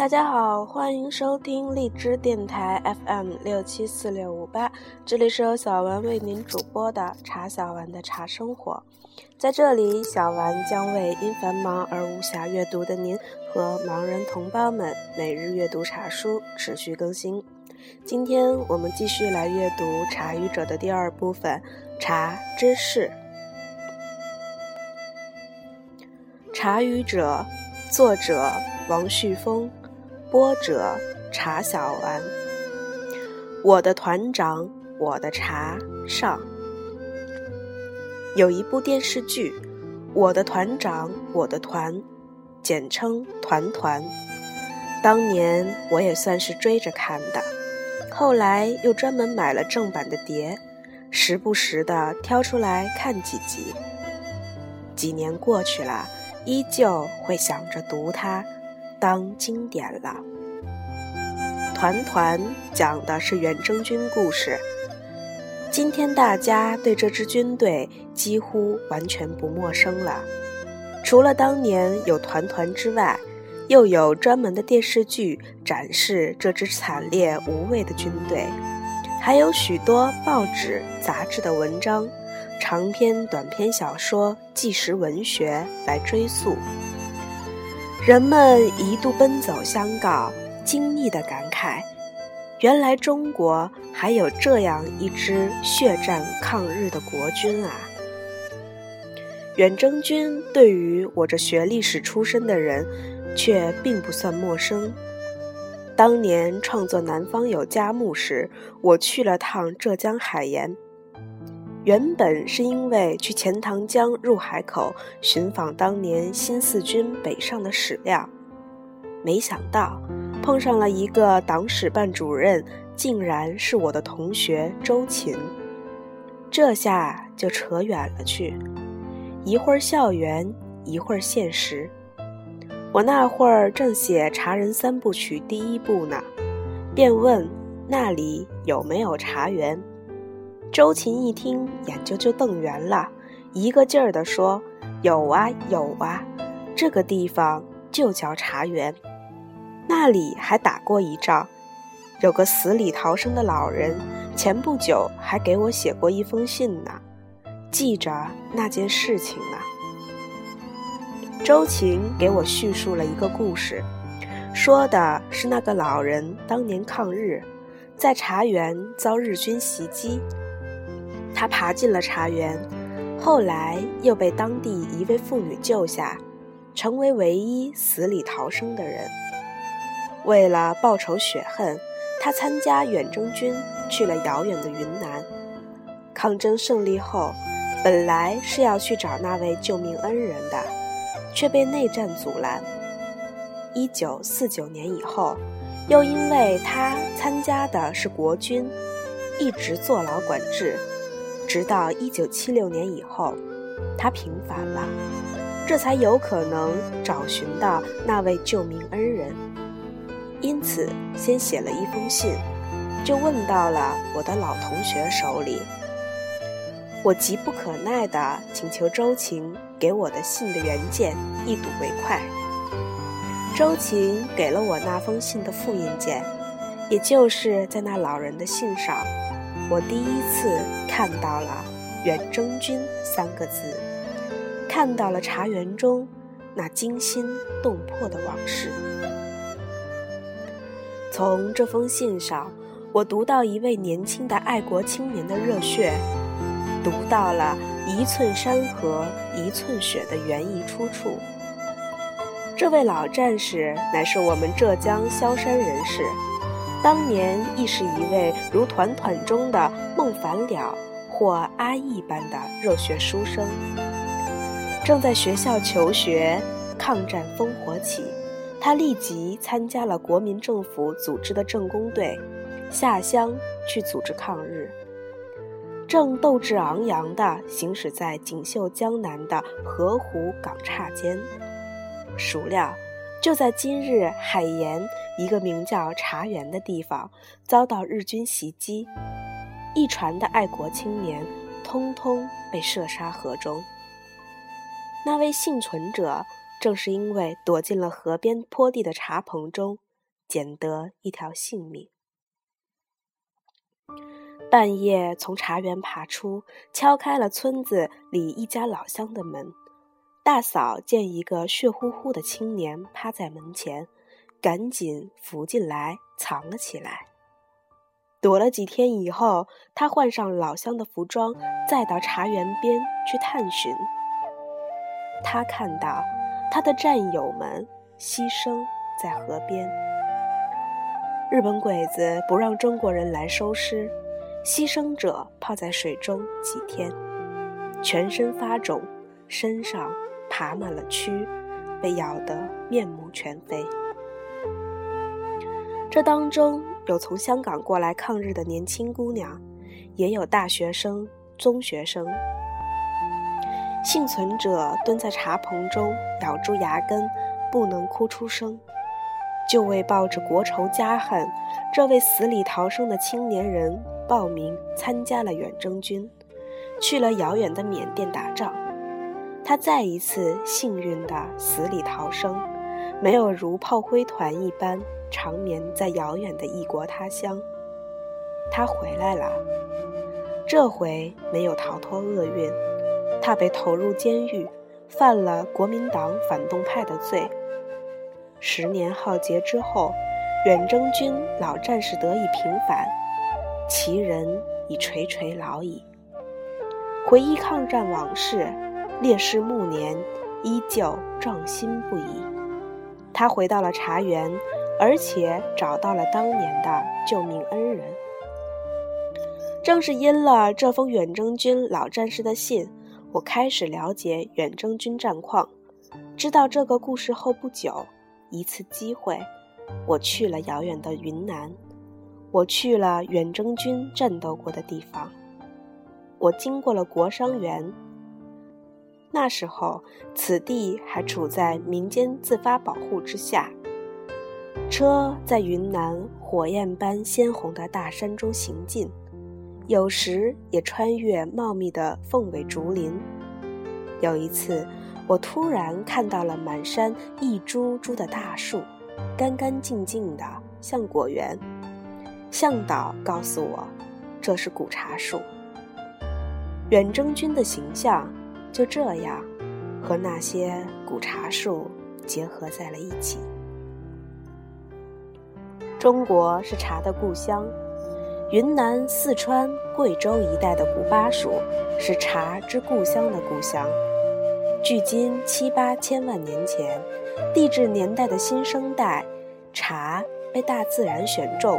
大家好，欢迎收听荔枝电台 FM 六七四六五八，这里是由小丸为您主播的茶小丸的茶生活。在这里，小丸将为因繁忙而无暇阅读的您和盲人同胞们每日阅读茶书，持续更新。今天我们继续来阅读《茶语者》的第二部分《茶知识》。《茶语者》作者王旭峰。播者茶小丸，我的团长，我的茶上。有一部电视剧《我的团长我的团》，简称“团团”。当年我也算是追着看的，后来又专门买了正版的碟，时不时的挑出来看几集。几年过去了，依旧会想着读它。当经典了。团团讲的是远征军故事。今天大家对这支军队几乎完全不陌生了。除了当年有团团之外，又有专门的电视剧展示这支惨烈无畏的军队，还有许多报纸、杂志的文章、长篇、短篇小说、纪实文学来追溯。人们一度奔走相告，惊异的感慨：原来中国还有这样一支血战抗日的国军啊！远征军对于我这学历史出身的人，却并不算陌生。当年创作《南方有佳木》时，我去了趟浙江海盐。原本是因为去钱塘江入海口寻访当年新四军北上的史料，没想到碰上了一个党史办主任，竟然是我的同学周琴，这下就扯远了去，一会儿校园，一会儿现实。我那会儿正写《茶人三部曲》第一部呢，便问那里有没有茶园。周琴一听，眼睛就瞪圆了，一个劲儿地说：“有啊，有啊，这个地方就叫茶园，那里还打过一仗，有个死里逃生的老人，前不久还给我写过一封信呢，记着那件事情呢。”周琴给我叙述了一个故事，说的是那个老人当年抗日，在茶园遭日军袭击。他爬进了茶园，后来又被当地一位妇女救下，成为唯一死里逃生的人。为了报仇雪恨，他参加远征军去了遥远的云南。抗争胜利后，本来是要去找那位救命恩人的，却被内战阻拦。一九四九年以后，又因为他参加的是国军，一直坐牢管制。直到一九七六年以后，他平反了，这才有可能找寻到那位救命恩人。因此，先写了一封信，就问到了我的老同学手里。我急不可耐地请求周琴给我的信的原件一睹为快。周琴给了我那封信的复印件，也就是在那老人的信上。我第一次看到了“远征军”三个字，看到了茶园中那惊心动魄的往事。从这封信上，我读到一位年轻的爱国青年的热血，读到了一寸山河一寸血的源于出处。这位老战士乃是我们浙江萧山人士。当年亦是一位如团团中的孟凡了或阿义般的热血书生，正在学校求学，抗战烽火起，他立即参加了国民政府组织的政工队，下乡去组织抗日，正斗志昂扬地行驶在锦绣江南的河湖港岔间，孰料。就在今日，海盐一个名叫茶园的地方遭到日军袭击，一船的爱国青年通通被射杀河中。那位幸存者正是因为躲进了河边坡地的茶棚中，捡得一条性命。半夜从茶园爬出，敲开了村子里一家老乡的门。大嫂见一个血乎乎的青年趴在门前，赶紧扶进来藏了起来。躲了几天以后，他换上老乡的服装，再到茶园边去探寻。他看到他的战友们牺牲在河边，日本鬼子不让中国人来收尸。牺牲者泡在水中几天，全身发肿，身上爬满了蛆，被咬得面目全非。这当中有从香港过来抗日的年轻姑娘，也有大学生、中学生。幸存者蹲在茶棚中，咬住牙根，不能哭出声，就为抱着国仇家恨，这位死里逃生的青年人。报名参加了远征军，去了遥远的缅甸打仗。他再一次幸运地死里逃生，没有如炮灰团一般长眠在遥远的异国他乡。他回来了，这回没有逃脱厄运，他被投入监狱，犯了国民党反动派的罪。十年浩劫之后，远征军老战士得以平反。其人已垂垂老矣。回忆抗战往事，烈士暮年依旧壮心不已。他回到了茶园，而且找到了当年的救命恩人。正是因了这封远征军老战士的信，我开始了解远征军战况。知道这个故事后不久，一次机会，我去了遥远的云南。我去了远征军战斗过的地方，我经过了国殇园。那时候，此地还处在民间自发保护之下。车在云南火焰般鲜红的大山中行进，有时也穿越茂密的凤尾竹林。有一次，我突然看到了满山一株株的大树，干干净净的，像果园。向导告诉我，这是古茶树。远征军的形象就这样和那些古茶树结合在了一起。中国是茶的故乡，云南、四川、贵州一带的古巴蜀是茶之故乡的故乡。距今七八千万年前，地质年代的新生代，茶被大自然选中。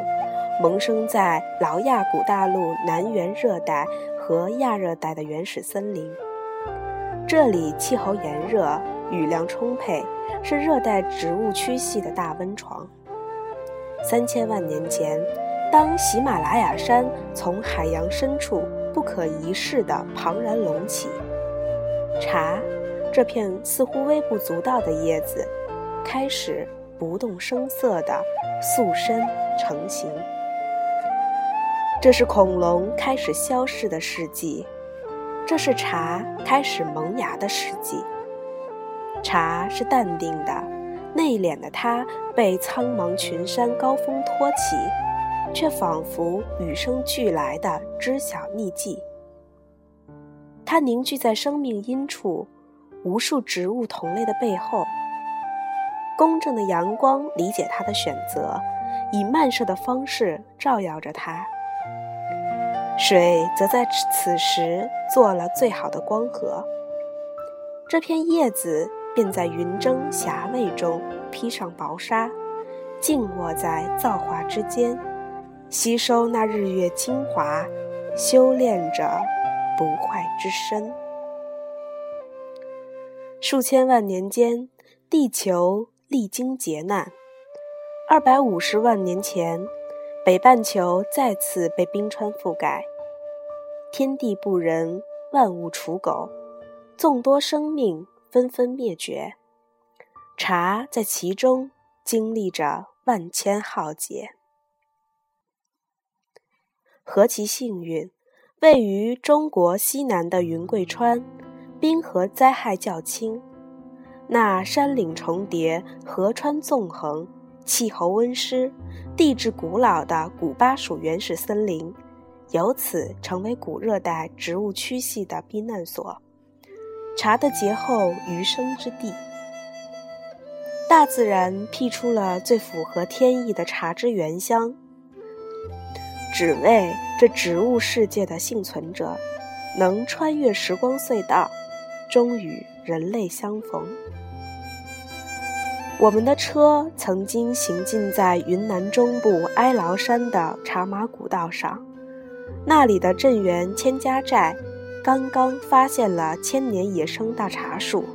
萌生在劳亚古大陆南缘热带和亚热带的原始森林，这里气候炎热，雨量充沛，是热带植物区系的大温床。三千万年前，当喜马拉雅山从海洋深处不可一世的庞然隆起，茶这片似乎微不足道的叶子，开始不动声色地塑身成型。这是恐龙开始消逝的世纪，这是茶开始萌芽的时机。茶是淡定的、内敛的，它被苍茫群山高峰托起，却仿佛与生俱来的知晓匿迹。它凝聚在生命阴处，无数植物同类的背后。公正的阳光理解它的选择，以漫射的方式照耀着它。水则在此时做了最好的光合，这片叶子便在云蒸霞蔚中披上薄纱，静卧在造化之间，吸收那日月精华，修炼着不坏之身。数千万年间，地球历经劫难，二百五十万年前，北半球再次被冰川覆盖。天地不仁，万物刍狗，众多生命纷纷灭绝，茶在其中经历着万千浩劫。何其幸运！位于中国西南的云贵川，冰河灾害较轻，那山岭重叠，河川纵横，气候温湿、地质古老的古巴属原始森林，由此成为古热带植物区系的避难所，茶的劫后余生之地。大自然辟出了最符合天意的茶之原乡，只为这植物世界的幸存者能穿越时光隧道，终与人类相逢。我们的车曾经行进在云南中部哀牢山的茶马古道上，那里的镇员千家寨刚刚发现了千年野生大茶树。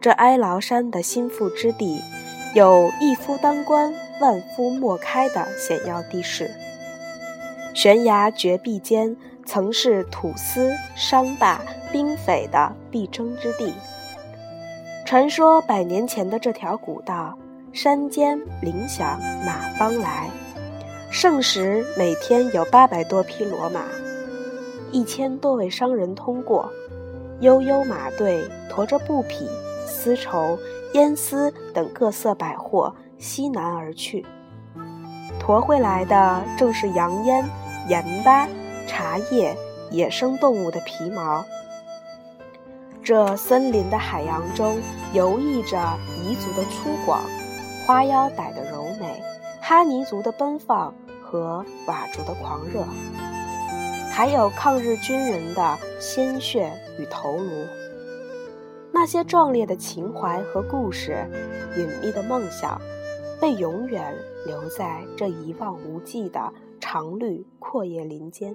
这哀牢山的心腹之地，有一夫当关，万夫莫开的险要地势。悬崖绝壁间，曾是土司、商霸、兵匪的必争之地。传说百年前的这条古道，山间铃响马帮来，盛时每天有八百多匹骡马，一千多位商人通过，悠悠马队驮着布匹。丝绸、烟丝等各色百货西南而去，驮回来的正是洋烟、盐巴、茶叶、野生动物的皮毛。这森林的海洋中游弋着彝族的粗犷、花腰傣的柔美、哈尼族的奔放和佤族的狂热，还有抗日军人的鲜血与头颅。那些壮烈的情怀和故事，隐秘的梦想，被永远留在这一望无际的常绿阔叶林间。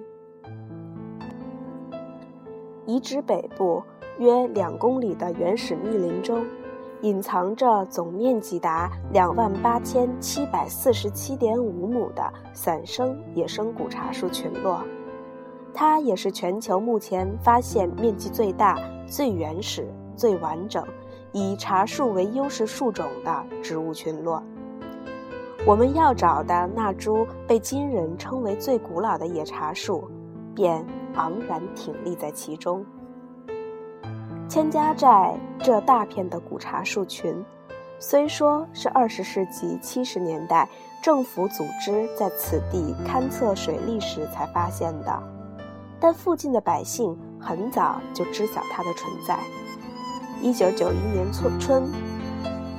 遗址北部约两公里的原始密林中，隐藏着总面积达两万八千七百四十七点五亩的散生野生古茶树群落。它也是全球目前发现面积最大、最原始。最完整，以茶树为优势树种的植物群落。我们要找的那株被今人称为最古老的野茶树，便昂然挺立在其中。千家寨这大片的古茶树群，虽说是二十世纪七十年代政府组织在此地勘测水利时才发现的，但附近的百姓很早就知晓它的存在。一九九一年春春，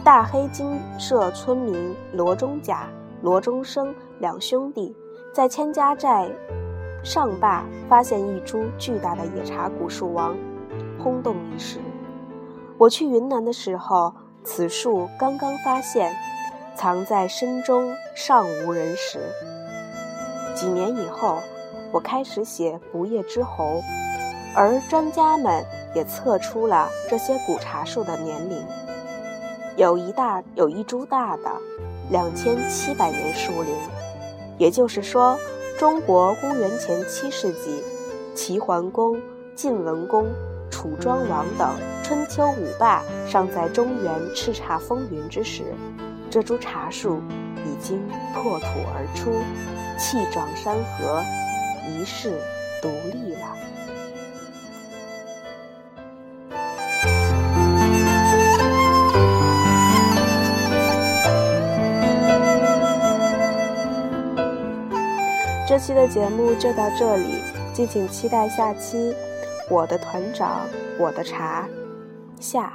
大黑金社村民罗中甲、罗中生两兄弟在千家寨上坝发现一株巨大的野茶古树王，轰动一时。我去云南的时候，此树刚刚发现，藏在深中，尚无人识。几年以后，我开始写《不夜之侯》，而专家们。也测出了这些古茶树的年龄，有一大有一株大的，两千七百年树龄，也就是说，中国公元前七世纪，齐桓公、晋文公、楚庄王等春秋五霸尚在中原叱咤风云之时，这株茶树已经破土而出，气壮山河，一世独立了。这期的节目就到这里，敬请期待下期。我的团长，我的茶，下。